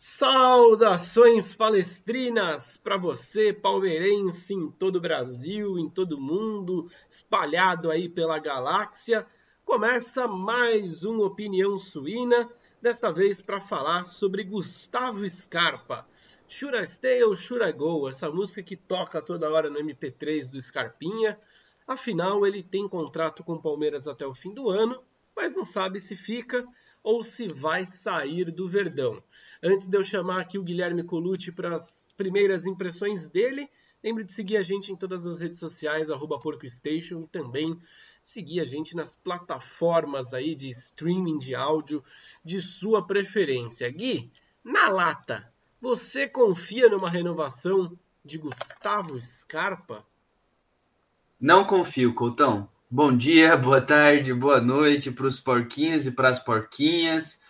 Saudações palestrinas para você, palmeirense em todo o Brasil, em todo o mundo, espalhado aí pela galáxia. Começa mais uma opinião suína, desta vez para falar sobre Gustavo Scarpa. Shura Stay ou Shura Go, essa música que toca toda hora no MP3 do Scarpinha. Afinal, ele tem contrato com o Palmeiras até o fim do ano, mas não sabe se fica ou se vai sair do Verdão. Antes de eu chamar aqui o Guilherme Colucci para as primeiras impressões dele, lembre de seguir a gente em todas as redes sociais, PorcoStation, e também seguir a gente nas plataformas aí de streaming de áudio de sua preferência. Gui, na lata, você confia numa renovação de Gustavo Scarpa? Não confio, Coutão. Bom dia, boa tarde, boa noite para os porquinhos e para as porquinhas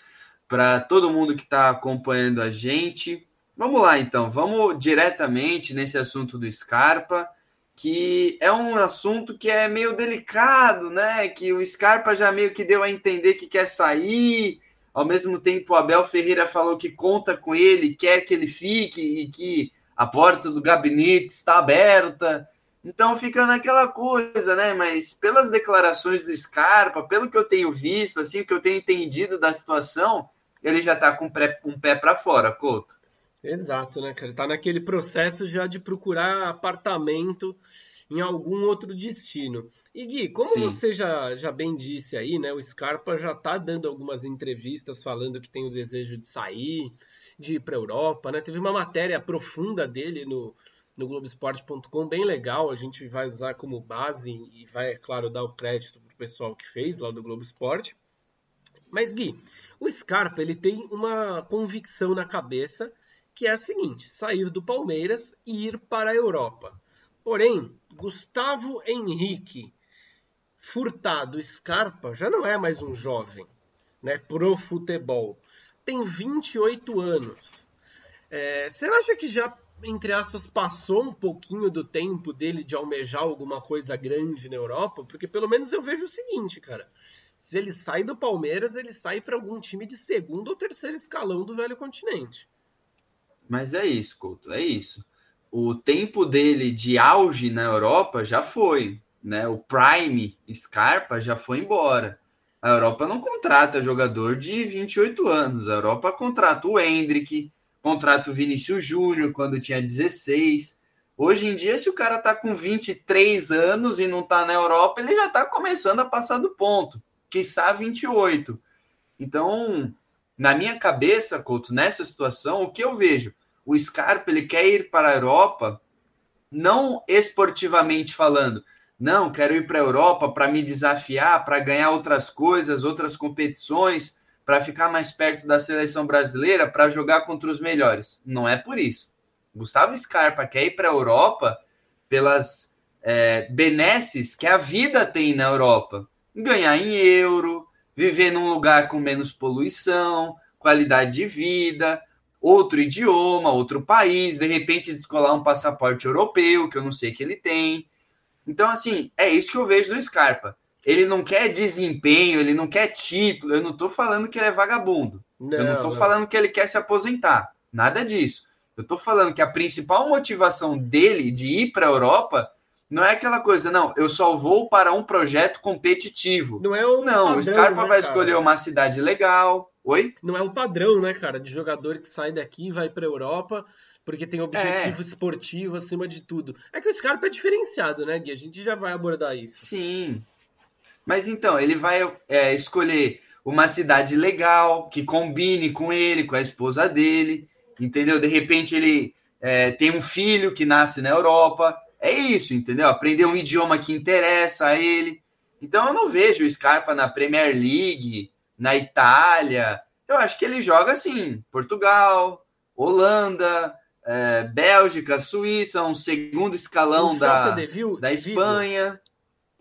para todo mundo que está acompanhando a gente. Vamos lá, então, vamos diretamente nesse assunto do Scarpa, que é um assunto que é meio delicado, né? Que o Scarpa já meio que deu a entender que quer sair. Ao mesmo tempo, o Abel Ferreira falou que conta com ele, quer que ele fique e que a porta do gabinete está aberta. Então fica naquela coisa, né? Mas pelas declarações do Scarpa, pelo que eu tenho visto, assim, que eu tenho entendido da situação, ele já está com um pé para fora, Couto. Exato, né, cara? Tá naquele processo já de procurar apartamento em algum outro destino. E Gui, como Sim. você já, já bem disse aí, né? O Scarpa já tá dando algumas entrevistas falando que tem o desejo de sair, de ir para Europa, né? Teve uma matéria profunda dele no, no Globoesporte.com, bem legal. A gente vai usar como base e vai, é claro, dar o crédito pro pessoal que fez lá do Globo Esporte. Mas, Gui, o Scarpa ele tem uma convicção na cabeça que é a seguinte: sair do Palmeiras e ir para a Europa. Porém, Gustavo Henrique Furtado Scarpa já não é mais um jovem, né, pro futebol. Tem 28 anos. É, você acha que já, entre aspas, passou um pouquinho do tempo dele de almejar alguma coisa grande na Europa? Porque pelo menos eu vejo o seguinte, cara se ele sai do Palmeiras, ele sai para algum time de segundo ou terceiro escalão do velho continente. Mas é isso, Couto, é isso. O tempo dele de auge na Europa já foi, né? O Prime Scarpa já foi embora. A Europa não contrata jogador de 28 anos. A Europa contrata o Hendrick, contrata o Vinícius Júnior quando tinha 16. Hoje em dia, se o cara tá com 23 anos e não tá na Europa, ele já tá começando a passar do ponto quiçá 28. Então, na minha cabeça, Couto, nessa situação, o que eu vejo? O Scarpa ele quer ir para a Europa, não esportivamente falando. Não, quero ir para a Europa para me desafiar, para ganhar outras coisas, outras competições, para ficar mais perto da seleção brasileira, para jogar contra os melhores. Não é por isso. Gustavo Scarpa quer ir para a Europa pelas é, benesses que a vida tem na Europa ganhar em euro, viver num lugar com menos poluição, qualidade de vida, outro idioma, outro país, de repente descolar um passaporte europeu, que eu não sei que ele tem. Então, assim, é isso que eu vejo do Scarpa. Ele não quer desempenho, ele não quer título. Eu não estou falando que ele é vagabundo. Não, eu não estou falando que ele quer se aposentar. Nada disso. Eu estou falando que a principal motivação dele de ir para a Europa não é aquela coisa, não, eu só vou para um projeto competitivo. Não é o Não, padrão, o Scarpa né, vai escolher uma cidade legal. Oi? Não é o padrão, né, cara, de jogador que sai daqui e vai para Europa porque tem objetivo é. esportivo acima de tudo. É que o Scarpa é diferenciado, né, Gui? A gente já vai abordar isso. Sim. Mas então, ele vai é, escolher uma cidade legal, que combine com ele, com a esposa dele, entendeu? De repente ele é, tem um filho que nasce na Europa é isso, entendeu? Aprender um idioma que interessa a ele. Então eu não vejo o Scarpa na Premier League, na Itália. Eu acho que ele joga assim: Portugal, Holanda, é, Bélgica, Suíça, um segundo escalão da, da Espanha.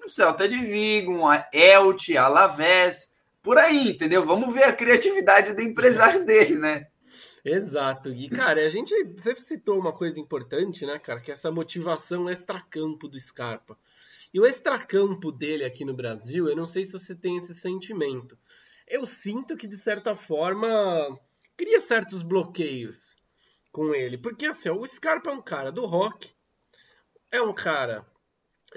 O Celta de Vigo, um Elche, Alavés, por aí, entendeu? Vamos ver a criatividade do empresário dele, né? Exato, Gui. Cara, a gente você citou uma coisa importante, né, cara, que é essa motivação extracampo do Scarpa. E o extracampo dele aqui no Brasil, eu não sei se você tem esse sentimento. Eu sinto que, de certa forma, cria certos bloqueios com ele. Porque assim, o Scarpa é um cara do rock, é um cara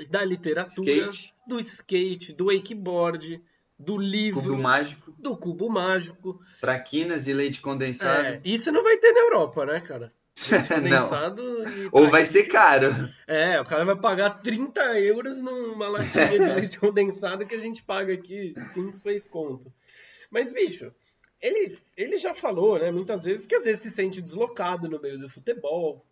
da literatura, skate. do skate, do wakeboard, do livro, cubo mágico. do cubo mágico, traquinas e leite condensado. É, isso não vai ter na Europa, né, cara? não. Ou vai ser caro. É, o cara vai pagar 30 euros numa latinha de leite condensado que a gente paga aqui 5, 6 conto. Mas, bicho, ele, ele já falou, né, muitas vezes, que às vezes se sente deslocado no meio do futebol,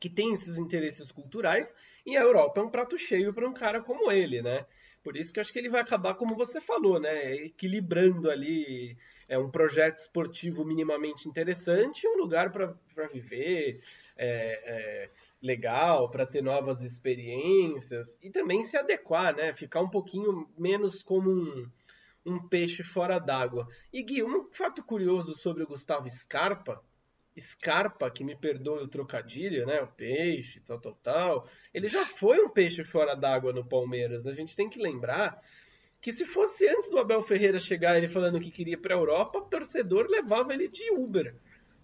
que tem esses interesses culturais, e a Europa é um prato cheio para um cara como ele, né? Por isso que eu acho que ele vai acabar, como você falou, né? Equilibrando ali é um projeto esportivo minimamente interessante um lugar para viver é, é, legal, para ter novas experiências e também se adequar, né? Ficar um pouquinho menos como um, um peixe fora d'água. E Gui, um fato curioso sobre o Gustavo Scarpa Scarpa, que me perdoe o trocadilho, né? O peixe, tal, tal, tal. Ele já foi um peixe fora d'água no Palmeiras. Né? A gente tem que lembrar que se fosse antes do Abel Ferreira chegar ele falando que queria ir para a Europa, o torcedor levava ele de Uber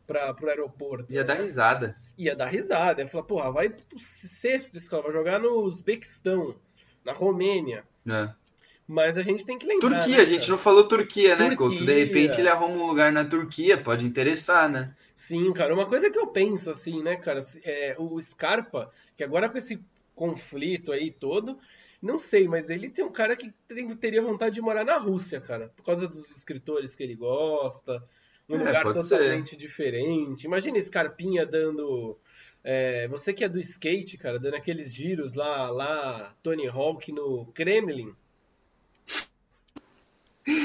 para o aeroporto. Ia né? dar risada. Ia dar risada. Ia falar, porra, vai pro sexto desse cara, vai jogar no Uzbequistão, na Romênia. É. Mas a gente tem que lembrar. Turquia, né, a gente não falou Turquia, né, Couto? De repente ele arruma um lugar na Turquia, pode interessar, né? Sim, cara. Uma coisa que eu penso, assim, né, cara, é o Scarpa, que agora com esse conflito aí todo, não sei, mas ele tem um cara que tem, teria vontade de morar na Rússia, cara, por causa dos escritores que ele gosta, um é, lugar totalmente ser. diferente. Imagina Scarpinha dando. É, você que é do skate, cara, dando aqueles giros lá, lá, Tony Hawk no Kremlin.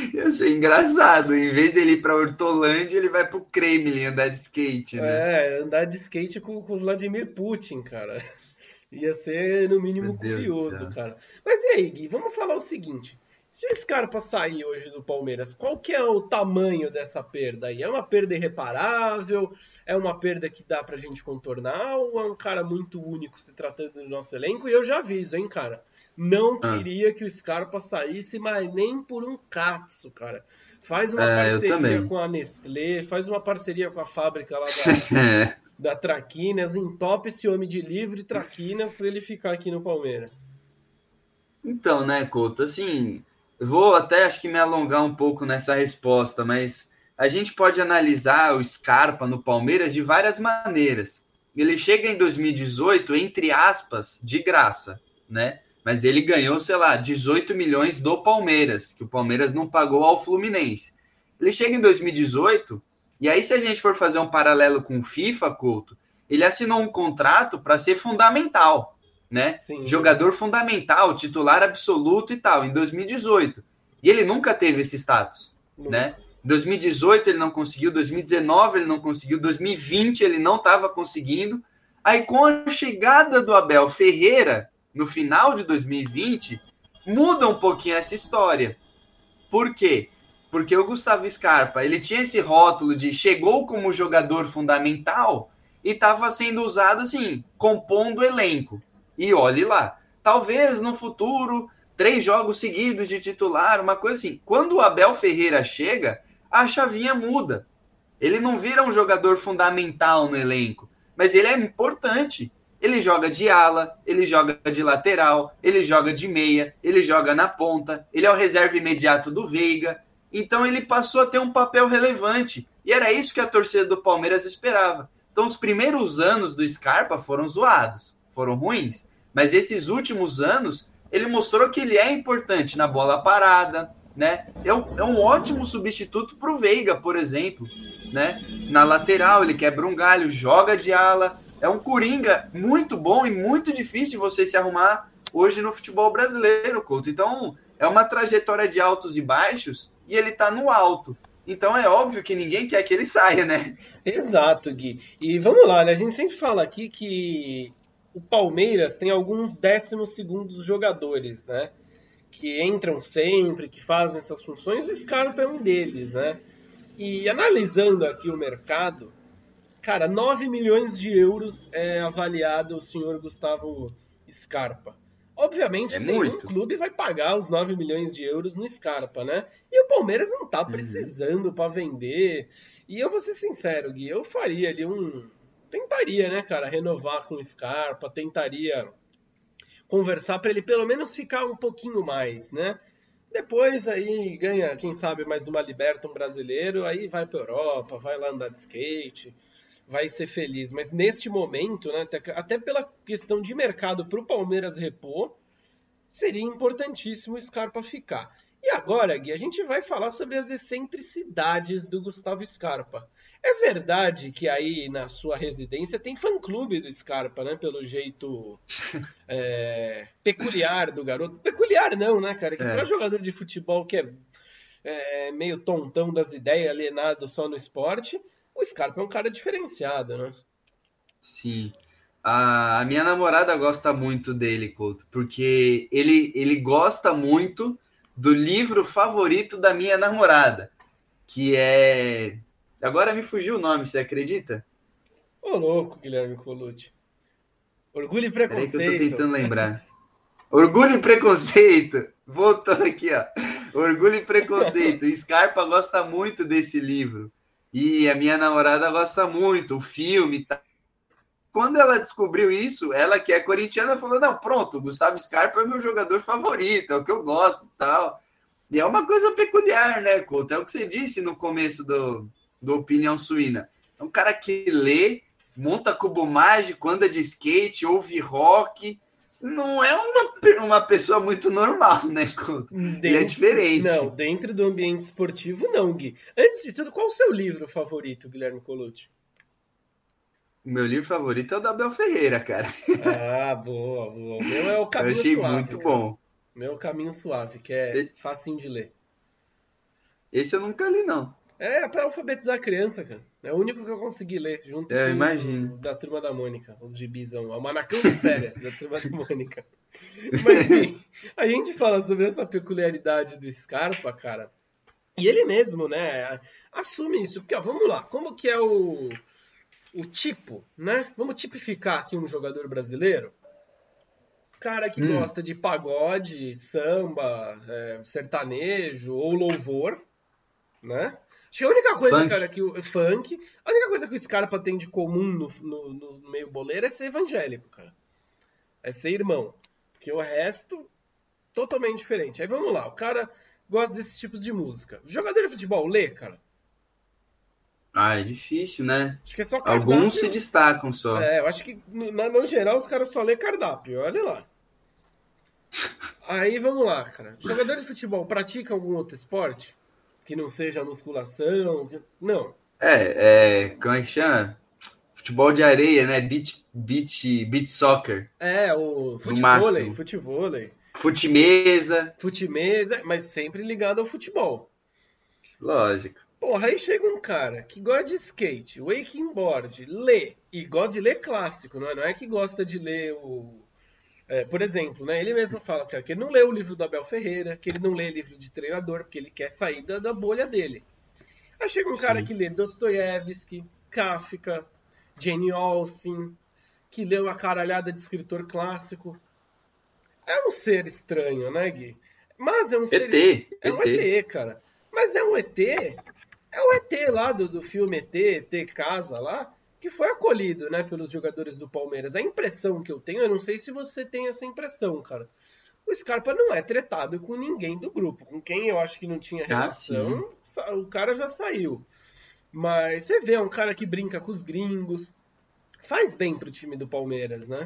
Ia ser engraçado. Em vez dele ir pra Hortolândia, ele vai pro Kremlin andar de skate, né? É, andar de skate com, com o Vladimir Putin, cara. Ia ser, no mínimo, curioso, cara. Mas e aí, Gui, vamos falar o seguinte. Se o Scarpa sair hoje do Palmeiras, qual que é o tamanho dessa perda aí? É uma perda irreparável? É uma perda que dá pra gente contornar? Ou é um cara muito único se tratando do nosso elenco? E eu já aviso, hein, cara? Não ah. queria que o Scarpa saísse, mas nem por um catso, cara. Faz uma é, parceria com a Nestlé, faz uma parceria com a fábrica lá da, da Traquinas, entope esse homem de livre Traquinas para ele ficar aqui no Palmeiras. Então, né, Couto, assim, vou até acho que me alongar um pouco nessa resposta, mas a gente pode analisar o Scarpa no Palmeiras de várias maneiras. Ele chega em 2018, entre aspas, de graça, né? Mas ele ganhou, sei lá, 18 milhões do Palmeiras, que o Palmeiras não pagou ao Fluminense. Ele chega em 2018, e aí, se a gente for fazer um paralelo com o FIFA, Couto, ele assinou um contrato para ser fundamental né? Sim. Jogador fundamental, titular absoluto e tal, em 2018. E ele nunca teve esse status, nunca. né? 2018 ele não conseguiu, 2019 ele não conseguiu, 2020 ele não estava conseguindo. Aí com a chegada do Abel Ferreira no final de 2020, muda um pouquinho essa história. Por quê? Porque o Gustavo Scarpa, ele tinha esse rótulo de chegou como jogador fundamental e estava sendo usado assim, compondo elenco. E olhe lá. Talvez no futuro, três jogos seguidos de titular, uma coisa assim. Quando o Abel Ferreira chega, a chavinha muda. Ele não vira um jogador fundamental no elenco, mas ele é importante. Ele joga de ala, ele joga de lateral, ele joga de meia, ele joga na ponta, ele é o reserva imediato do Veiga. Então ele passou a ter um papel relevante. E era isso que a torcida do Palmeiras esperava. Então os primeiros anos do Scarpa foram zoados, foram ruins. Mas esses últimos anos, ele mostrou que ele é importante na bola parada, né? É um, é um ótimo substituto para o Veiga, por exemplo, né? Na lateral, ele quebra um galho, joga de ala. É um coringa muito bom e muito difícil de você se arrumar hoje no futebol brasileiro, Couto. Então, é uma trajetória de altos e baixos e ele está no alto. Então é óbvio que ninguém quer que ele saia, né? Exato, Gui. E vamos lá, né? A gente sempre fala aqui que o Palmeiras tem alguns décimos segundos jogadores, né? Que entram sempre, que fazem essas funções, o Scarpa é um deles, né? E analisando aqui o mercado, cara, 9 milhões de euros é avaliado o senhor Gustavo Scarpa. Obviamente, é nenhum muito. clube vai pagar os 9 milhões de euros no Scarpa, né? E o Palmeiras não tá uhum. precisando uhum. para vender. E eu vou ser sincero, Gui, eu faria ali um. Tentaria, né, cara, renovar com o Scarpa, tentaria conversar para ele pelo menos ficar um pouquinho mais, né? Depois aí ganha, quem sabe, mais uma liberta, um brasileiro, aí vai para Europa, vai lá andar de skate, vai ser feliz. Mas neste momento, né, até, pela questão de mercado para o Palmeiras repor, seria importantíssimo o Scarpa ficar. E agora, Gui, a gente vai falar sobre as excentricidades do Gustavo Scarpa. É verdade que aí na sua residência tem fã-clube do Scarpa, né? Pelo jeito é, peculiar do garoto. Peculiar não, né, cara? Que é. para jogador de futebol que é, é, meio tontão das ideias, alienado só no esporte, o Scarpa é um cara diferenciado, né? Sim. A, a minha namorada gosta muito dele, Couto, porque ele, ele gosta muito do livro favorito da minha namorada, que é. Agora me fugiu o nome, você acredita? Ô, louco, Guilherme Colucci. Orgulho e preconceito. Peraí que eu tô tentando lembrar. Orgulho e preconceito. Voltou aqui, ó. Orgulho e preconceito. Scarpa gosta muito desse livro. E a minha namorada gosta muito. O filme tá quando ela descobriu isso, ela que é corintiana falou: não, pronto, Gustavo Scarpa é meu jogador favorito, é o que eu gosto e tal. E é uma coisa peculiar, né, Couto? É o que você disse no começo do, do Opinião Suína. É um cara que lê, monta cubo mágico, anda de skate, ouve rock. Não é uma, uma pessoa muito normal, né, Couto? Dentro, Ele é diferente. Não, dentro do ambiente esportivo, não, Gui. Antes de tudo, qual o seu livro favorito, Guilherme Colucci? O meu livro favorito é o da Ferreira, cara. Ah, boa, boa. O meu é o Caminho Eu achei Suave. muito cara. bom. O meu é o Caminho Suave, que é facinho de ler. Esse eu nunca li, não. É, para alfabetizar a criança, cara. É o único que eu consegui ler, junto é, com imagino. o da Turma da Mônica, os gibizão. O Manacão de Férias, da Turma da Mônica. Mas, enfim, a gente fala sobre essa peculiaridade do Scarpa, cara. E ele mesmo, né, assume isso. Porque, ó, vamos lá, como que é o o tipo, né? Vamos tipificar aqui um jogador brasileiro. Cara que hum. gosta de pagode, samba, é, sertanejo ou louvor, né? Acho que a única coisa, funk. cara, que o funk, a única coisa que o Scarpa tem de comum no, no, no meio boleiro é ser evangélico, cara. É ser irmão. Porque o resto, totalmente diferente. Aí vamos lá, o cara gosta desses tipos de música. O jogador de futebol lê, cara. Ah, é difícil, né? Acho que é só cardápio. Alguns se destacam só. É, eu acho que no, no geral os caras só lê cardápio, olha lá. Aí vamos lá, cara. Jogadores de futebol praticam algum outro esporte? Que não seja musculação? Não. É, é. Como é que chama? Futebol de areia, né? Beach, beach, beach soccer. É, o futebol, futebol. Futimesa. Futimesa, mas sempre ligado ao futebol. Lógico. Porra, aí chega um cara que gosta de skate, wakingboard, lê, e gosta de ler clássico, não é, não é que gosta de ler o. É, por exemplo, né, ele mesmo fala que, que ele não lê o livro do Abel Ferreira, que ele não lê livro de treinador, porque ele quer sair da, da bolha dele. Aí chega um Sim. cara que lê Dostoiévski, Kafka, Jane Austen, que lê uma caralhada de escritor clássico. É um ser estranho, né, Gui? Mas é um ser. ET, é um ET, ET cara. Mas é um ET é o ET lá do, do filme ET, ET Casa lá, que foi acolhido, né, pelos jogadores do Palmeiras. A impressão que eu tenho, eu não sei se você tem essa impressão, cara. O Scarpa não é tretado com ninguém do grupo. Com quem eu acho que não tinha ah, relação, ah, o cara já saiu. Mas você vê, é um cara que brinca com os gringos. Faz bem pro time do Palmeiras, né?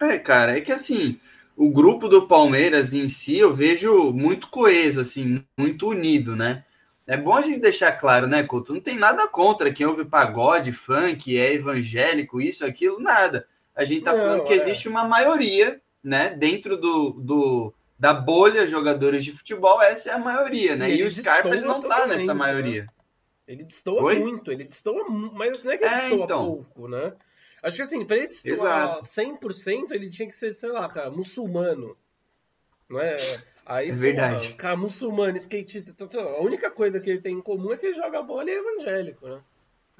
É, cara, é que assim, o grupo do Palmeiras em si eu vejo muito coeso, assim, muito unido, né? É bom a gente deixar claro, né, Couto? Não tem nada contra quem ouve pagode, funk, é evangélico, isso, aquilo, nada. A gente tá Não, falando que é. existe uma maioria, né, dentro do, do, da bolha jogadores de futebol, essa é a maioria, né? E, e o Scarpa ele não tá nessa né? maioria. Né? Ele destoa Oi? muito, ele destoa mas não é que ele é, destoa então. pouco, né? Acho que assim, pra ele destoar Exato. 100%, ele tinha que ser, sei lá, cara, muçulmano. Não é? Aí, é verdade. Pô, cara, muçulmano, skatista, a única coisa que ele tem em comum é que ele joga bola e é evangélico, né?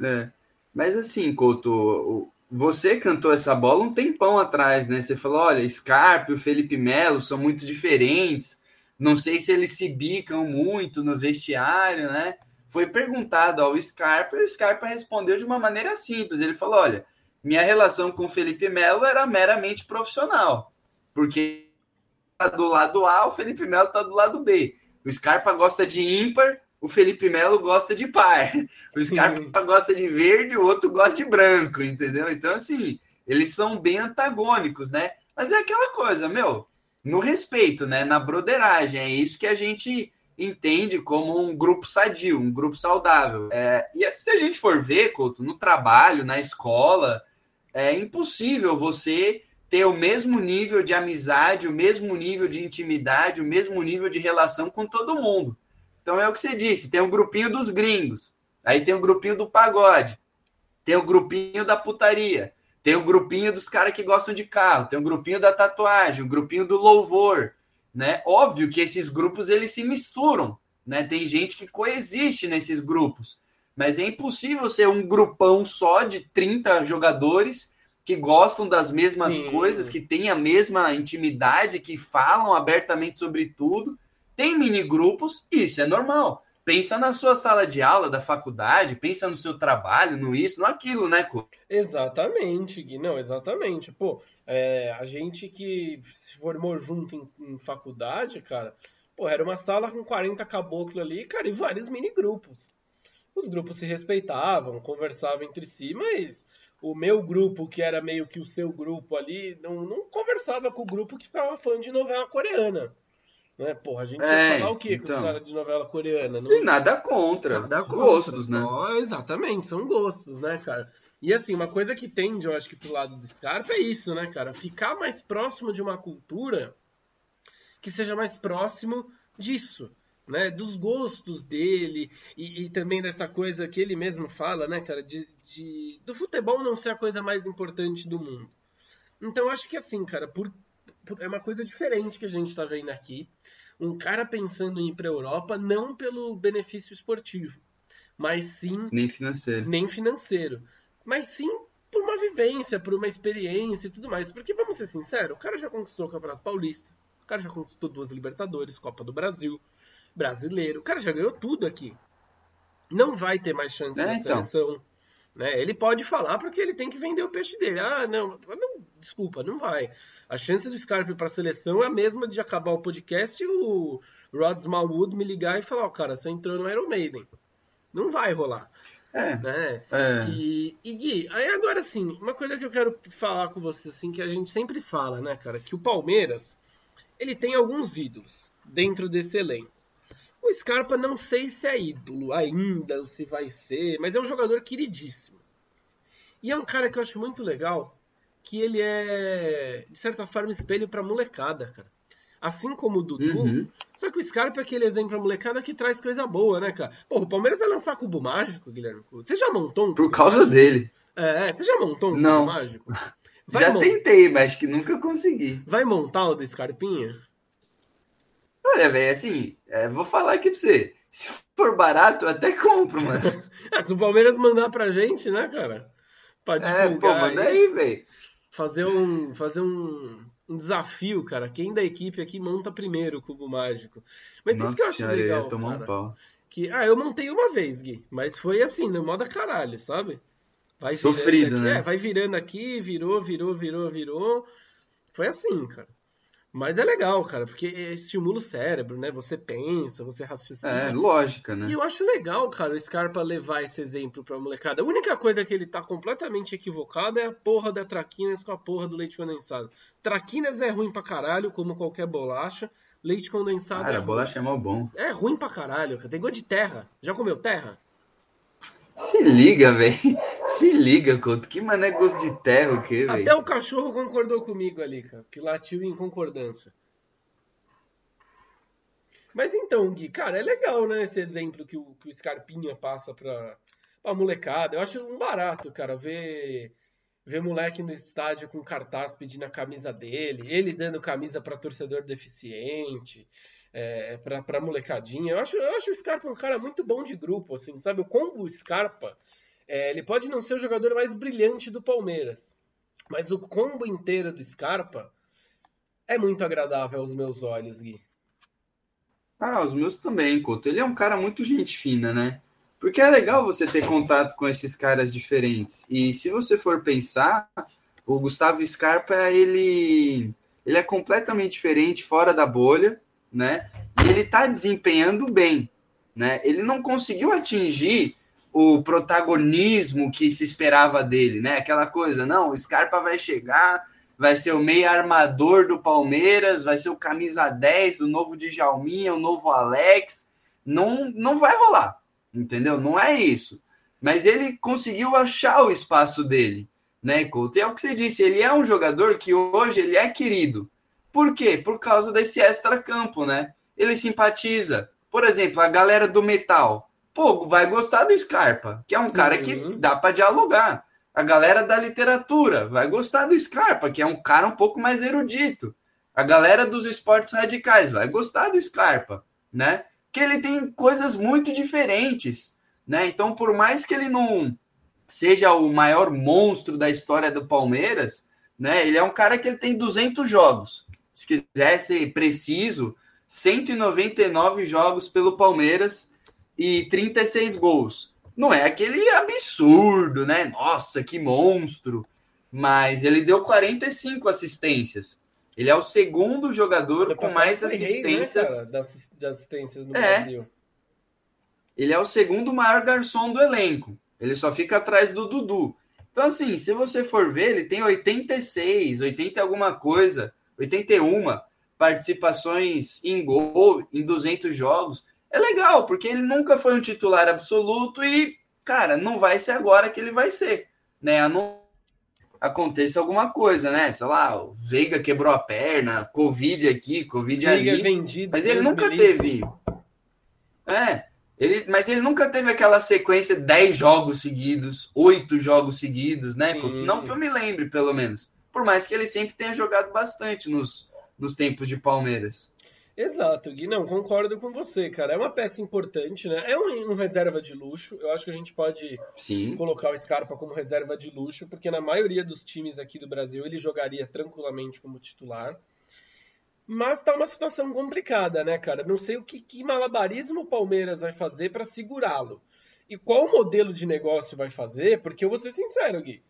É. Mas assim, Couto, você cantou essa bola um tempão atrás, né? Você falou: olha, Scarpa e o Felipe Melo são muito diferentes. Não sei se eles se bicam muito no vestiário, né? Foi perguntado ao Scarpa e o Scarpa respondeu de uma maneira simples. Ele falou: olha, minha relação com o Felipe Melo era meramente profissional, porque tá do lado A, o Felipe Melo tá do lado B. O Scarpa gosta de ímpar, o Felipe Melo gosta de par. O Scarpa gosta de verde, o outro gosta de branco, entendeu? Então, assim, eles são bem antagônicos, né? Mas é aquela coisa, meu, no respeito, né? Na broderagem. É isso que a gente entende como um grupo sadio, um grupo saudável. É, e se a gente for ver, Couto, no trabalho, na escola, é impossível você ter o mesmo nível de amizade, o mesmo nível de intimidade, o mesmo nível de relação com todo mundo. Então é o que você disse, tem o grupinho dos gringos, aí tem o grupinho do pagode, tem o grupinho da putaria, tem o grupinho dos caras que gostam de carro, tem o grupinho da tatuagem, o grupinho do louvor, né? Óbvio que esses grupos eles se misturam, né? Tem gente que coexiste nesses grupos, mas é impossível ser um grupão só de 30 jogadores que gostam das mesmas Sim. coisas, que têm a mesma intimidade, que falam abertamente sobre tudo tem mini grupos, isso é normal. Pensa na sua sala de aula da faculdade, pensa no seu trabalho, no isso, no aquilo, né, Cu? Exatamente, Gui. Não, exatamente. Pô, é, a gente que se formou junto em, em, faculdade, cara, pô, era uma sala com 40 caboclos ali, cara, e vários mini grupos. Os grupos se respeitavam, conversavam entre si, mas o meu grupo, que era meio que o seu grupo ali, não, não conversava com o grupo que ficava fã de novela coreana. Né? Porra, a gente é, falar o quê então... com os caras de novela coreana? Não... E nada contra. Nada contra. Gostos, né? Oh, exatamente, são gostos, né, cara? E assim, uma coisa que tende, eu acho que pro lado do Scarpa é isso, né, cara? Ficar mais próximo de uma cultura que seja mais próximo disso, né? Dos gostos dele e, e também dessa coisa que ele mesmo fala, né, cara? De, de, do futebol não ser a coisa mais importante do mundo. Então, acho que assim, cara, por, por, é uma coisa diferente que a gente tá vendo aqui um cara pensando em ir para a Europa não pelo benefício esportivo, mas sim nem financeiro, nem financeiro, mas sim por uma vivência, por uma experiência e tudo mais. Porque vamos ser sinceros, o cara já conquistou o Campeonato Paulista, o cara já conquistou duas Libertadores, Copa do Brasil, brasileiro, o cara já ganhou tudo aqui. Não vai ter mais chance é, na então. seleção. Né? Ele pode falar porque ele tem que vender o peixe dele. Ah, não, não desculpa, não vai. A chance do Scarpe para a seleção é a mesma de acabar o podcast e o Rod Smallwood me ligar e falar: Ó, oh, cara, você entrou no Iron Maiden. Não vai rolar. É, né? É. E, e Gui, aí agora assim, uma coisa que eu quero falar com você, assim, que a gente sempre fala, né, cara, que o Palmeiras ele tem alguns ídolos dentro desse elenco. O Scarpa não sei se é ídolo ainda, ou se vai ser, mas é um jogador queridíssimo. E é um cara que eu acho muito legal, que ele é, de certa forma, espelho pra molecada, cara. Assim como o Dudu. Uhum. Só que o Scarpa é aquele exemplo pra molecada que traz coisa boa, né, cara? Pô, o Palmeiras vai lançar cubo mágico, Guilherme. Você já montou um Por causa mágico? dele. É, você já montou um Não. cubo mágico? Vai já tentei, mas que nunca consegui. Vai montar o do Scarpinha? Olha, velho, assim, é, vou falar aqui pra você. Se for barato, eu até compro, mano. é, se o Palmeiras mandar pra gente, né, cara? Pode é, pô, manda aí, velho fazer um, fazer um, um desafio, cara. Quem da equipe aqui monta primeiro o cubo mágico. Mas Nossa isso que eu acho senhora, legal, tomar cara. Um pau. Que, ah, eu montei uma vez, Gui, mas foi assim, no modo caralho, sabe? Vai Sofrido, aqui, né? É, vai virando aqui, virou, virou, virou, virou. Foi assim, cara. Mas é legal, cara, porque estimula o cérebro, né? Você pensa, você raciocina. É, lógica, né? E eu acho legal, cara, o Scarpa levar esse exemplo pra molecada. A única coisa que ele tá completamente equivocado é a porra da Traquinas com a porra do leite condensado. Traquinas é ruim pra caralho, como qualquer bolacha. Leite condensado cara, é. Cara, bolacha é mal bom. É ruim pra caralho, cara. Tem gosto de terra. Já comeu terra? Se liga, velho. Se liga, Couto. Que mané gosto de terra o quê, velho? Até o cachorro concordou comigo ali, cara. Que latiu em concordância. Mas então, Gui, cara, é legal, né? Esse exemplo que o, que o Scarpinha passa pra, pra molecada. Eu acho um barato, cara, ver, ver moleque no estádio com cartaz pedindo a camisa dele, ele dando camisa para torcedor deficiente é, pra, pra molecadinha. Eu acho, eu acho o Scarpa um cara muito bom de grupo, assim, sabe? O combo Scarpa É, ele pode não ser o jogador mais brilhante do Palmeiras, mas o combo inteiro do Scarpa é muito agradável aos meus olhos, Gui. Ah, os meus também, Couto. Ele é um cara muito gente fina, né? Porque é legal você ter contato com esses caras diferentes. E se você for pensar, o Gustavo Scarpa, ele, ele é completamente diferente, fora da bolha, né? E ele tá desempenhando bem, né? Ele não conseguiu atingir o protagonismo que se esperava dele, né? Aquela coisa, não, o Scarpa vai chegar, vai ser o meio armador do Palmeiras, vai ser o camisa 10, o novo Djalminha, o novo Alex. Não, não vai rolar, entendeu? Não é isso. Mas ele conseguiu achar o espaço dele, né, Couto? E é o que você disse, ele é um jogador que hoje ele é querido. Por quê? Por causa desse extra-campo, né? Ele simpatiza. Por exemplo, a galera do metal pô, vai gostar do Scarpa, que é um Sim. cara que dá para dialogar. A galera da literatura vai gostar do Scarpa, que é um cara um pouco mais erudito. A galera dos esportes radicais vai gostar do Scarpa, né? Que ele tem coisas muito diferentes, né? Então, por mais que ele não seja o maior monstro da história do Palmeiras, né? Ele é um cara que ele tem 200 jogos. Se quiser ser preciso, 199 jogos pelo Palmeiras e 36 gols. Não é aquele absurdo, né? Nossa, que monstro. Mas ele deu 45 assistências. Ele é o segundo jogador com mais assistências. Rei, né, das, assistências no é. Brasil. Ele é o segundo maior garçom do elenco. Ele só fica atrás do Dudu. Então, assim, se você for ver, ele tem 86, 80 alguma coisa, 81 participações em gol em 200 jogos é legal, porque ele nunca foi um titular absoluto e, cara, não vai ser agora que ele vai ser, né? A não aconteça alguma coisa, né? Sei lá, o Veiga quebrou a perna, Covid aqui, Covid Veiga ali. Vendido, mas ele nunca teve. É, ele, mas ele nunca teve aquela sequência 10 jogos seguidos, 8 jogos seguidos, né? Sim. Não que eu me lembre, pelo menos. Por mais que ele sempre tenha jogado bastante nos, nos tempos de Palmeiras. Exato, Gui. Não, concordo com você, cara. É uma peça importante, né? É um, um reserva de luxo. Eu acho que a gente pode Sim. colocar o Scarpa como reserva de luxo, porque na maioria dos times aqui do Brasil ele jogaria tranquilamente como titular. Mas tá uma situação complicada, né, cara? Não sei o que, que malabarismo o Palmeiras vai fazer para segurá-lo. E qual modelo de negócio vai fazer, porque eu vou ser sincero, Gui.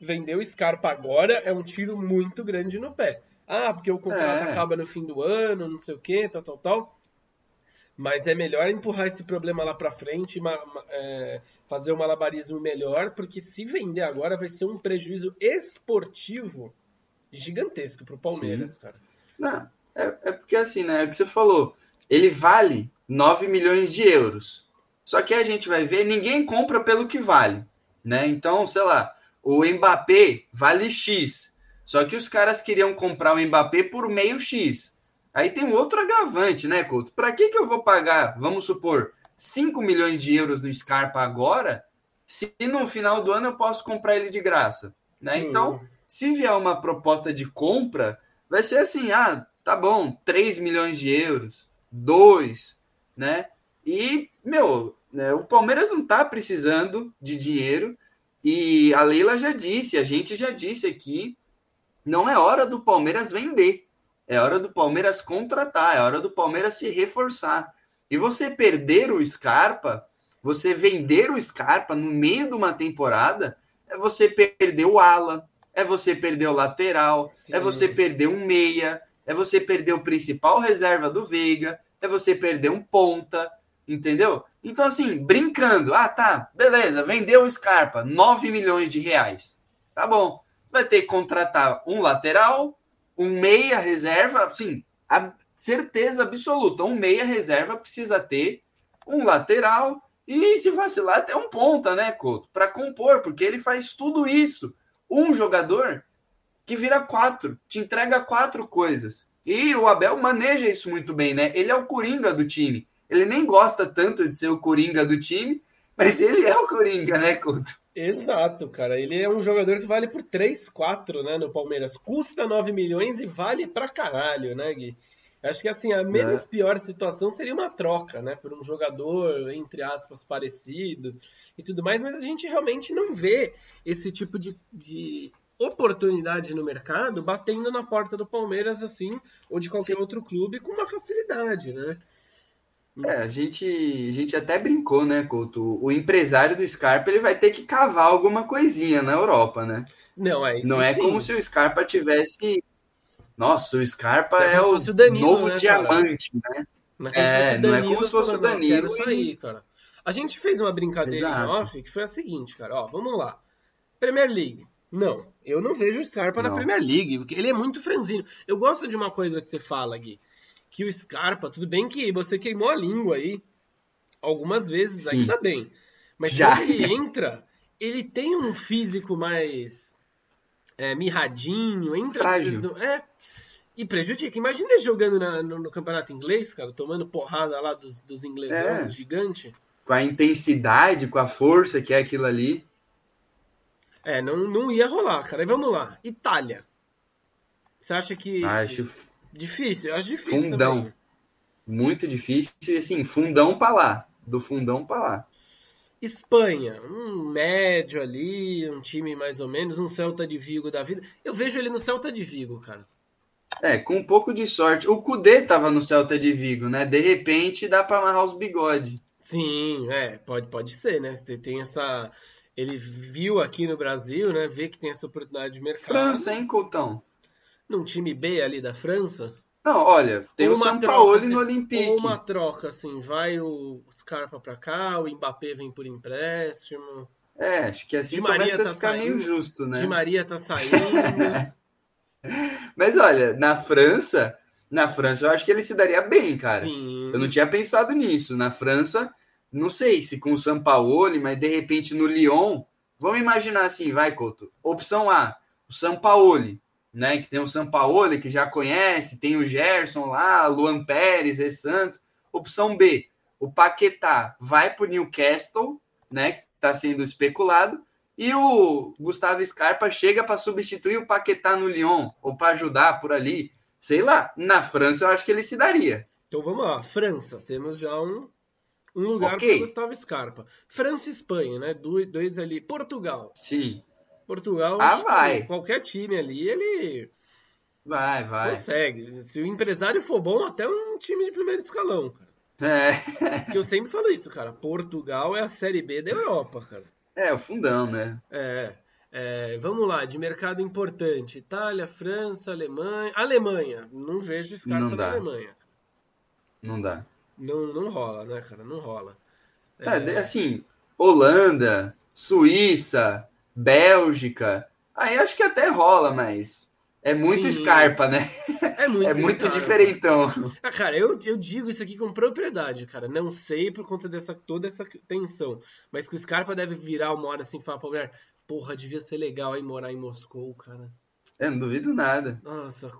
Vender o Scarpa agora é um tiro muito grande no pé. Ah, porque o contrato é. acaba no fim do ano, não sei o que, tal, tal, tal. Mas é melhor empurrar esse problema lá para frente, é, fazer um malabarismo melhor, porque se vender agora vai ser um prejuízo esportivo gigantesco pro Palmeiras, Sim. cara. Não, é, é porque assim, né? É o que você falou. Ele vale 9 milhões de euros. Só que a gente vai ver, ninguém compra pelo que vale, né? Então, sei lá, o Mbappé vale X. Só que os caras queriam comprar o Mbappé por meio X. Aí tem um outro agravante, né, Couto? Para que, que eu vou pagar, vamos supor, 5 milhões de euros no Scarpa agora, se no final do ano eu posso comprar ele de graça? Né? Então, se vier uma proposta de compra, vai ser assim: ah, tá bom, 3 milhões de euros, 2, né? E, meu, né, o Palmeiras não tá precisando de dinheiro. E a Leila já disse, a gente já disse aqui não é hora do Palmeiras vender. É hora do Palmeiras contratar, é hora do Palmeiras se reforçar. E você perder o Scarpa, você vender o Scarpa no meio de uma temporada, é você perder o ala, é você perder o lateral, Sim. é você perder um meia, é você perder o principal reserva do Veiga, é você perder um ponta, entendeu? Então, assim, brincando, ah, tá, beleza, vendeu o Scarpa, 9 milhões de reais. Tá bom vai ter que contratar um lateral, um meia reserva, sim, a certeza absoluta, um meia reserva precisa ter um lateral e se vacilar até um ponta, né, Couto, para compor, porque ele faz tudo isso. Um jogador que vira quatro, te entrega quatro coisas. E o Abel maneja isso muito bem, né? Ele é o coringa do time. Ele nem gosta tanto de ser o coringa do time, mas ele é o coringa, né, Couto? Exato, cara. Ele é um jogador que vale por 3, 4, né, no Palmeiras. Custa 9 milhões e vale pra caralho, né, Gui? Acho que assim, a menos é. pior situação seria uma troca, né? Por um jogador, entre aspas, parecido e tudo mais, mas a gente realmente não vê esse tipo de, de oportunidade no mercado batendo na porta do Palmeiras assim, ou de qualquer Sim. outro clube com uma facilidade, né? É, a gente, a gente até brincou, né, Couto? O empresário do Scarpa ele vai ter que cavar alguma coisinha na Europa, né? Não, é isso Não é sim. como se o Scarpa tivesse nossa, o Scarpa é, é o, o Danilo, novo né, diamante, cara? né? É, não é como se fosse o Danilo. Quero sair, cara. A gente fez uma brincadeira Exato. em off que foi a seguinte, cara. Ó, vamos lá. Premier League. Não, eu não vejo o Scarpa não. na Premier League, porque ele é muito franzino. Eu gosto de uma coisa que você fala, Gui. Que o Scarpa, tudo bem que você queimou a língua aí algumas vezes, Sim. ainda bem. Mas Já. quando ele entra, ele tem um físico mais é, mirradinho, entra. Frágil. É, e prejudica. Imagina ele jogando na, no, no, campeonato inglês, cara, tomando porrada lá dos, dos ingleses, é. gigante. Com a intensidade, com a força que é aquilo ali. É, não, não ia rolar, cara. E vamos lá. Itália. Você acha que. Acho. Difícil, eu acho difícil. Fundão. Também. Muito difícil. E assim, fundão pra lá. Do fundão pra lá. Espanha, um médio ali, um time mais ou menos, um Celta de Vigo da vida. Eu vejo ele no Celta de Vigo, cara. É, com um pouco de sorte. O Cudê tava no Celta de Vigo, né? De repente dá para amarrar os bigodes. Sim, é, pode, pode ser, né? Tem essa. Ele viu aqui no Brasil, né? Vê que tem essa oportunidade de mercado. França, hein, Coutão? Num time B ali da França? Não, olha, tem o São Paulo assim, no Olympique. Ou uma troca, assim, vai o Scarpa pra cá, o Mbappé vem por empréstimo. É, acho que assim Di Maria começa tá a ficar saindo, meio justo, né? Di Maria tá saindo. Mas olha, na França, na França eu acho que ele se daria bem, cara. Sim. Eu não tinha pensado nisso. Na França, não sei se com o Sampaoli, mas de repente no Lyon, vamos imaginar assim, vai, Couto. Opção A, o Sampaoli, né? Que tem o Sampaoli que já conhece, tem o Gerson lá, Luan Pérez, e Santos. Opção B, o Paquetá vai para o Newcastle, né? Que está sendo especulado. E o Gustavo Scarpa chega para substituir o Paquetá no Lyon, ou para ajudar por ali. Sei lá, na França eu acho que ele se daria. Então vamos lá, França, temos já um, um lugar okay. para Gustavo Scarpa. França e Espanha, né? Dois, dois ali. Portugal. Sim. Portugal, ah, vai. qualquer time ali, ele vai, vai. Consegue. Se o empresário for bom, até um time de primeiro escalão, cara. É. Que eu sempre falo isso, cara. Portugal é a série B da Europa, cara. É, o fundão, né? É. é vamos lá, de mercado importante. Itália, França, Alemanha. Alemanha. Não vejo não dá. na Alemanha. Não dá. Não, não rola, né, cara? Não rola. É, é... assim, Holanda, Suíça, Bélgica. Aí acho que até rola, mas é muito Sim. Scarpa, né? É muito, é muito diferentão. Ah, cara, eu, eu digo isso aqui com propriedade, cara. Não sei por conta dessa toda essa tensão. Mas que o Scarpa deve virar uma hora assim e falar pra mulher: Porra, devia ser legal aí morar em Moscou, cara. Eu não duvido nada. Nossa,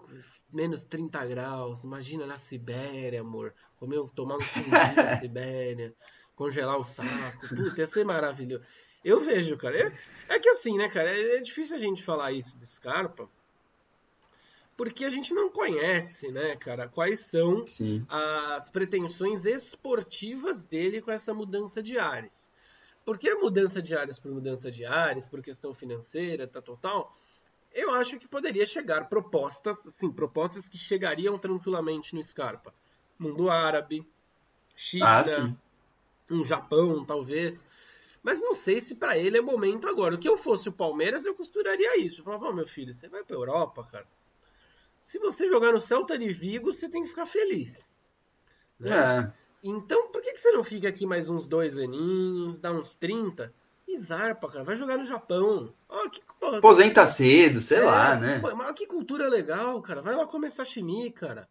menos 30 graus. Imagina na Sibéria, amor. Comer, tomar um fundinho na Sibéria. Congelar o saco. Puta, ia ser maravilhoso. Eu vejo, cara. É, é que assim, né, cara? É, é difícil a gente falar isso do Scarpa porque a gente não conhece, né, cara, quais são Sim. as pretensões esportivas dele com essa mudança de ares. Porque a mudança de ares por mudança de ares, por questão financeira, tá total, eu acho que poderia chegar propostas, assim, propostas que chegariam tranquilamente no Scarpa. Mundo árabe, China, ah, um Japão, talvez. Mas não sei se para ele é momento agora. O que eu fosse o Palmeiras, eu costuraria isso. Eu falava, oh, meu filho, você vai pra Europa, cara se você jogar no Celta de Vigo, você tem que ficar feliz. Né? É. Então, por que, que você não fica aqui mais uns dois aninhos, dá uns 30 e zarpa, cara? Vai jogar no Japão. Oh, que, Aposenta cedo, sei é, lá, né? Pô, mas que cultura legal, cara. Vai lá comer sashimi, cara.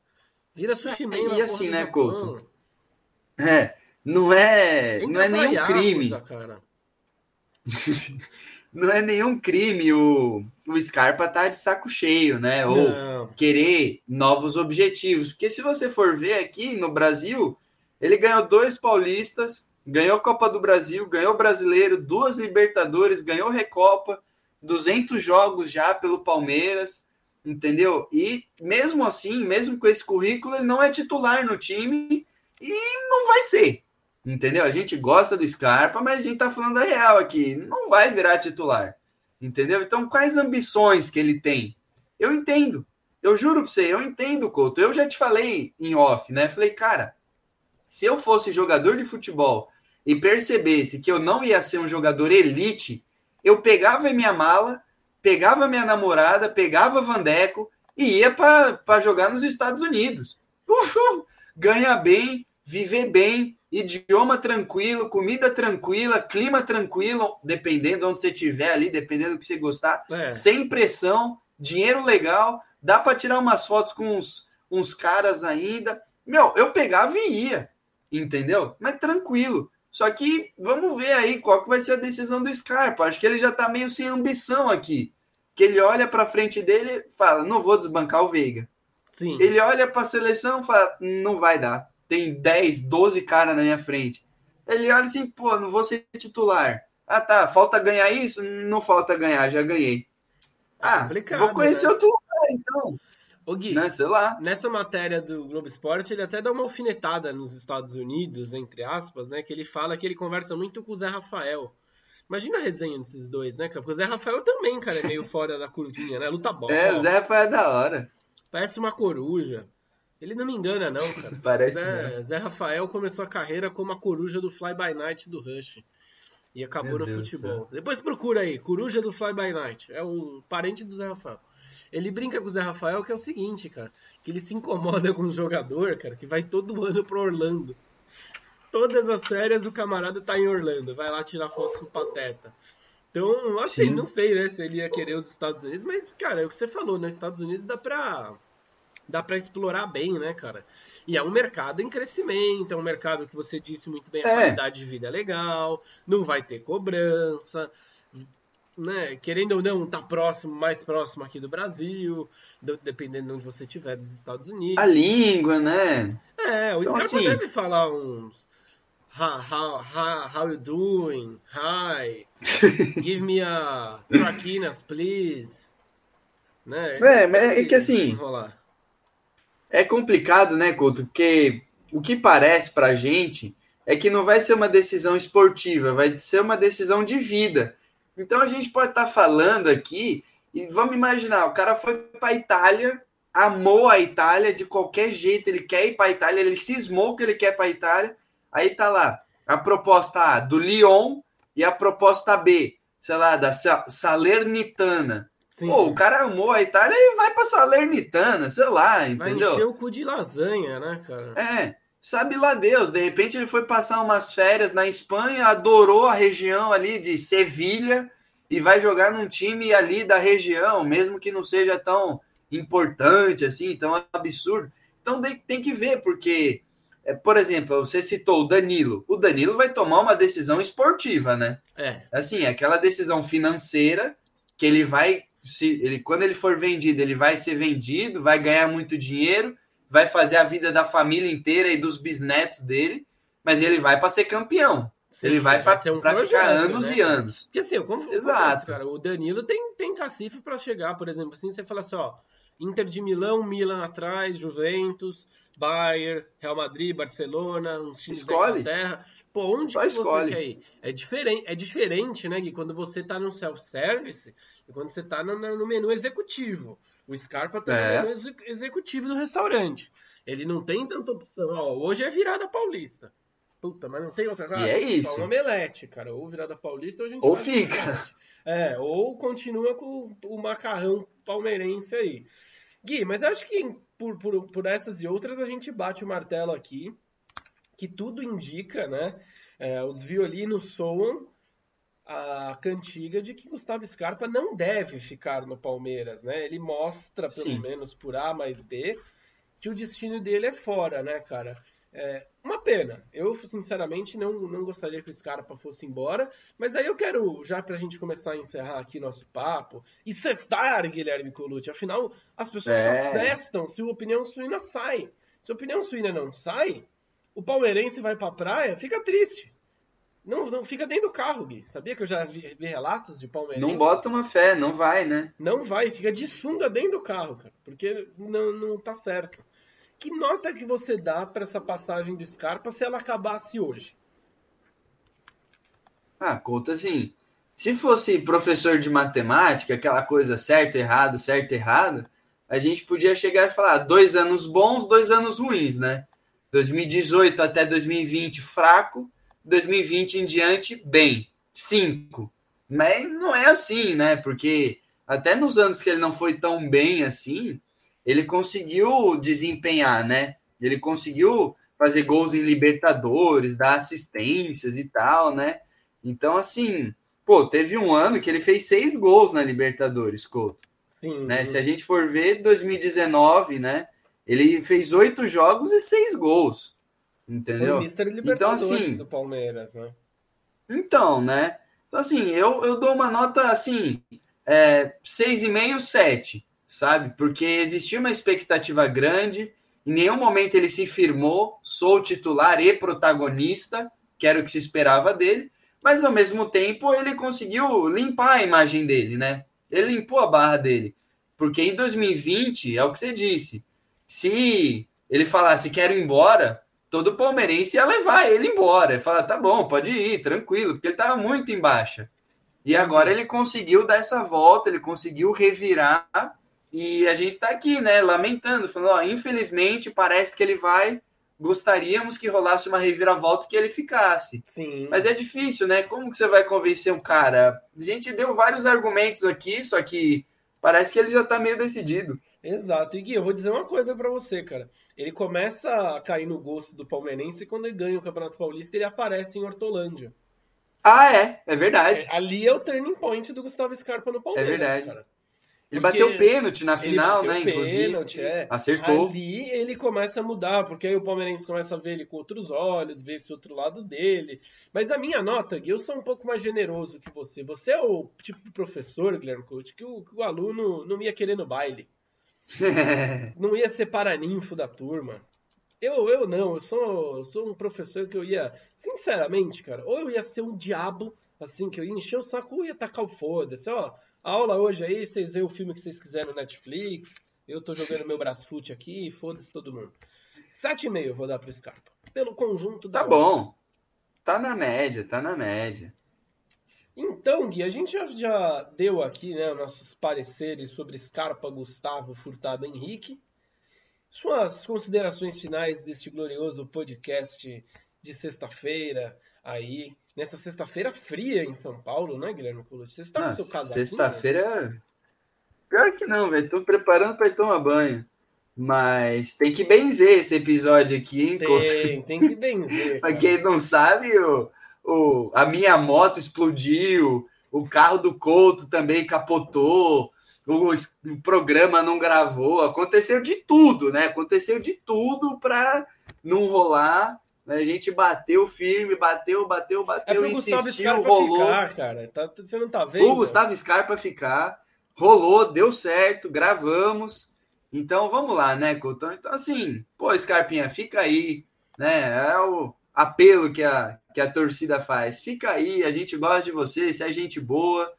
Vira sushi man E assim, né, Couto? É, não é, não é nenhum crime. não é nenhum crime o, o Scarpa tá de saco cheio, né? Ou não. querer novos objetivos. Porque se você for ver aqui no Brasil, ele ganhou dois paulistas, ganhou Copa do Brasil, ganhou Brasileiro, duas Libertadores, ganhou Recopa, 200 jogos já pelo Palmeiras. entendeu? E mesmo assim, mesmo com esse currículo, ele não é titular no time e não vai ser, entendeu? A gente gosta do Scarpa, mas a gente tá falando a real aqui, não vai virar titular, entendeu? Então, quais ambições que ele tem? Eu entendo, eu juro pra você, eu entendo, Couto. Eu já te falei em off, né? Falei, cara, se eu fosse jogador de futebol e percebesse que eu não ia ser um jogador elite, eu pegava minha mala, pegava minha namorada, pegava Vandeco e ia para jogar nos Estados Unidos. Uhul, ganhar bem, viver bem, idioma tranquilo, comida tranquila, clima tranquilo, dependendo de onde você estiver ali, dependendo do que você gostar, é. sem pressão, dinheiro legal, dá para tirar umas fotos com uns, uns caras ainda. Meu, eu pegava e ia, entendeu? Mas tranquilo. Só que vamos ver aí qual que vai ser a decisão do Scarpa. Acho que ele já está meio sem ambição aqui. Que ele olha para frente dele e fala: não vou desbancar o Veiga. Sim. Ele olha para a seleção e fala: não vai dar. Tem 10, 12 caras na minha frente. Ele olha assim: pô, não vou ser titular. Ah, tá. Falta ganhar isso? Não falta ganhar, já ganhei. É ah, vou conhecer né? outro lugar, então. Ô Gui, né, sei lá. nessa matéria do Globo Esporte, ele até dá uma alfinetada nos Estados Unidos, entre aspas, né? Que ele fala que ele conversa muito com o Zé Rafael. Imagina a resenha desses dois, né, cara? Porque o Zé Rafael também, cara, é meio fora da curvinha, né? Luta bola. É, o Zé Rafael é da hora. Parece uma coruja. Ele não me engana, não, cara. Parece. Zé, Zé, Rafael começou a carreira como a coruja do Fly By Night do Rush. E acabou Meu no Deus futebol. Depois procura aí, coruja do Fly By Night. É o parente do Zé Rafael. Ele brinca com o Zé Rafael que é o seguinte, cara, que ele se incomoda com um jogador, cara, que vai todo ano pro Orlando. Todas as férias o camarada tá em Orlando, vai lá tirar foto com o Pateta. Então, assim, Sim. não sei, né, se ele ia querer os Estados Unidos, mas, cara, é o que você falou, nos né, Estados Unidos dá pra, dá pra explorar bem, né, cara? E é um mercado em crescimento, é um mercado que você disse muito bem, a é. qualidade de vida é legal, não vai ter cobrança, né, querendo ou não, tá próximo, mais próximo aqui do Brasil, do, dependendo de onde você estiver, dos Estados Unidos. A língua, né? É, o então, Scarpa assim... deve falar uns how, how, how, how you doing? Hi. Give me a traquinas, please. Né? É, mas é que assim. Enrolar. É complicado, né, Couto? Porque o que parece pra gente é que não vai ser uma decisão esportiva, vai ser uma decisão de vida. Então a gente pode estar tá falando aqui e vamos imaginar, o cara foi para a Itália, amou a Itália de qualquer jeito, ele quer ir para a Itália, ele cismou que ele quer para a Itália. Aí tá lá a proposta A do Lyon e a proposta B, sei lá, da Salernitana. Pô, o cara amou a Itália e vai para Salernitana, sei lá, entendeu? Vai encher o cu de lasanha, né, cara? É. Sabe lá Deus, de repente ele foi passar umas férias na Espanha, adorou a região ali de Sevilha e vai jogar num time ali da região, mesmo que não seja tão importante assim, tão absurdo. Então tem que ver, porque, é, por exemplo, você citou o Danilo. O Danilo vai tomar uma decisão esportiva, né? É. Assim, aquela decisão financeira que ele vai, se ele, quando ele for vendido, ele vai ser vendido, vai ganhar muito dinheiro vai fazer a vida da família inteira e dos bisnetos dele, mas ele vai para ser campeão. Sim, ele vai, vai um para ficar anos né? e anos. Porque assim, como, Exato. cara, o Danilo tem, tem cacife para chegar, por exemplo, assim, você fala assim, ó, Inter de Milão, Milan atrás, Juventus, Bayern, Real Madrid, Barcelona, um time escolhe. da Inglaterra. Pô, onde que você quer ir? É diferente, é diferente, né, Gui, quando você tá no self-service e quando você tá no, no menu executivo. O Scarpa também é, é o executivo do restaurante. Ele não tem tanta opção. Ó, hoje é virada paulista. Puta, mas não tem outra coisa. E é isso. Uma omelete, cara. Ou virada paulista ou a gente Ou fica. É, ou continua com o macarrão palmeirense aí. Gui, mas acho que por, por, por essas e outras a gente bate o martelo aqui. Que tudo indica, né? É, os violinos soam a cantiga de que Gustavo Scarpa não deve ficar no Palmeiras, né? Ele mostra, pelo Sim. menos por A mais B, que o destino dele é fora, né, cara? É uma pena. Eu, sinceramente, não, não gostaria que o Scarpa fosse embora. Mas aí eu quero, já pra gente começar a encerrar aqui nosso papo, e cestar, Guilherme Colucci. Afinal, as pessoas é. só cestam se o Opinião Suína sai. Se a Opinião Suína não sai, o palmeirense vai pra praia, fica triste. Não, não fica dentro do carro, Gui. Sabia que eu já vi, vi relatos de palmeirenses? Não bota uma fé, não vai, né? Não vai, fica de sunga dentro do carro, cara. Porque não, não tá certo. Que nota que você dá para essa passagem do Scarpa se ela acabasse hoje? Ah, conta assim. Se fosse professor de matemática, aquela coisa certo, errado, certo, errado, a gente podia chegar e falar dois anos bons, dois anos ruins, né? 2018 até 2020 fraco, 2020 em diante bem, cinco. Mas não é assim, né? Porque até nos anos que ele não foi tão bem assim, ele conseguiu desempenhar, né? Ele conseguiu fazer gols em Libertadores, dar assistências e tal, né? Então, assim, pô, teve um ano que ele fez seis gols na Libertadores, Couto. Sim, né? Se a gente for ver 2019, né? Ele fez oito jogos e seis gols. Entendeu? Então, assim, do Palmeiras, né? Então, né? Então, assim, eu, eu dou uma nota assim, é, 6,5, 7, sabe? Porque existia uma expectativa grande, em nenhum momento ele se firmou, sou titular e protagonista, que era o que se esperava dele, mas ao mesmo tempo ele conseguiu limpar a imagem dele, né? Ele limpou a barra dele. Porque em 2020, é o que você disse, se ele falasse quero ir embora, todo palmeirense ia levar ele embora. Fala, tá bom, pode ir, tranquilo, porque ele estava muito em baixa. E agora ele conseguiu dar essa volta, ele conseguiu revirar, e a gente está aqui, né, lamentando, falando, ó, infelizmente parece que ele vai, gostaríamos que rolasse uma reviravolta que ele ficasse. Sim. Mas é difícil, né? Como que você vai convencer um cara? A gente deu vários argumentos aqui, só que parece que ele já está meio decidido. Exato. E Gui, eu vou dizer uma coisa para você, cara. Ele começa a cair no gosto do palmeirense quando ele ganha o Campeonato Paulista ele aparece em Hortolândia. Ah, é. É verdade. É, ali é o turning point do Gustavo Scarpa no Palmeiras, É verdade. Cara. Ele bateu pênalti na final, né? Pênalti, é. Acertou. Ali ele começa a mudar, porque aí o Palmeirense começa a ver ele com outros olhos, ver esse outro lado dele. Mas a minha nota, Gui, eu sou um pouco mais generoso que você. Você é o tipo de professor, Guilherme Coach, que o, que o aluno não ia querer no baile. não ia ser paraninfo da turma. Eu, eu não, eu sou, eu sou um professor que eu ia, sinceramente, cara, ou eu ia ser um diabo, assim, que eu ia encher o saco ou ia tacar o foda-se, ó, a aula hoje aí, vocês veem o filme que vocês quiserem no Netflix, eu tô jogando meu Brasfoot aqui, foda-se todo mundo. 7,5 eu vou dar pro Scarpa, pelo conjunto da Tá bom, tá na média, tá na média. Então, Gui, a gente já, já deu aqui né, nossos pareceres sobre Scarpa, Gustavo, Furtado, Henrique. Suas considerações finais deste glorioso podcast de sexta-feira, aí, nessa sexta-feira fria em São Paulo, né, Guilherme Colucci? Você está no seu casaquinho? Sexta-feira. Pior que não, velho. Tô preparando para ir tomar banho. Mas tem que benzer esse episódio aqui, hein? Tem, tem que benzer. pra quem não sabe, o, o, a minha moto explodiu, o carro do Couto também capotou, o, o programa não gravou, aconteceu de tudo, né? Aconteceu de tudo para não rolar. Né? A gente bateu firme, bateu, bateu, bateu, é insistiu, rolou. Ficar, cara. Tá, você não tá vendo? O Gustavo Scarpa ficar, rolou, deu certo, gravamos. Então vamos lá, né, Couto? Então, assim, pô, Scarpinha, fica aí, né? É o apelo que a, que a torcida faz. Fica aí, a gente gosta de você, você é gente boa.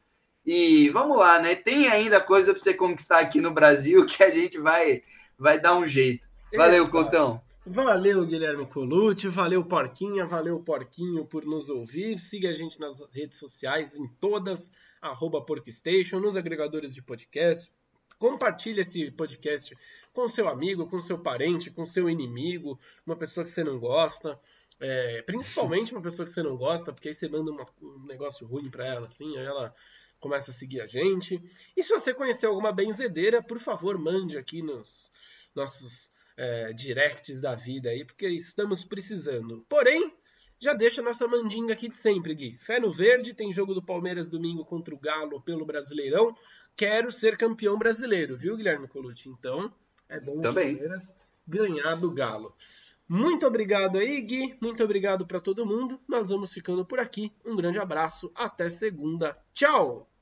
E vamos lá, né? Tem ainda coisa para você conquistar aqui no Brasil que a gente vai, vai dar um jeito. Valeu, Coutão. Valeu, Guilherme Colucci, valeu, Porquinha, valeu, Porquinho, por nos ouvir. Siga a gente nas redes sociais, em todas, arroba Porkstation, nos agregadores de podcast. Compartilhe esse podcast com seu amigo, com seu parente, com seu inimigo, uma pessoa que você não gosta. É, principalmente uma pessoa que você não gosta, porque aí você manda uma, um negócio ruim para ela, assim, aí ela começa a seguir a gente. E se você conhecer alguma benzedeira, por favor, mande aqui nos nossos é, directs da vida aí, porque estamos precisando. Porém, já deixa a nossa mandinga aqui de sempre, Gui. Fé no verde, tem jogo do Palmeiras domingo contra o Galo pelo Brasileirão. Quero ser campeão brasileiro, viu, Guilherme Colucci? Então, é bom o Palmeiras ganhar do Galo. Muito obrigado aí, Gui. Muito obrigado para todo mundo. Nós vamos ficando por aqui. Um grande abraço. Até segunda. Tchau!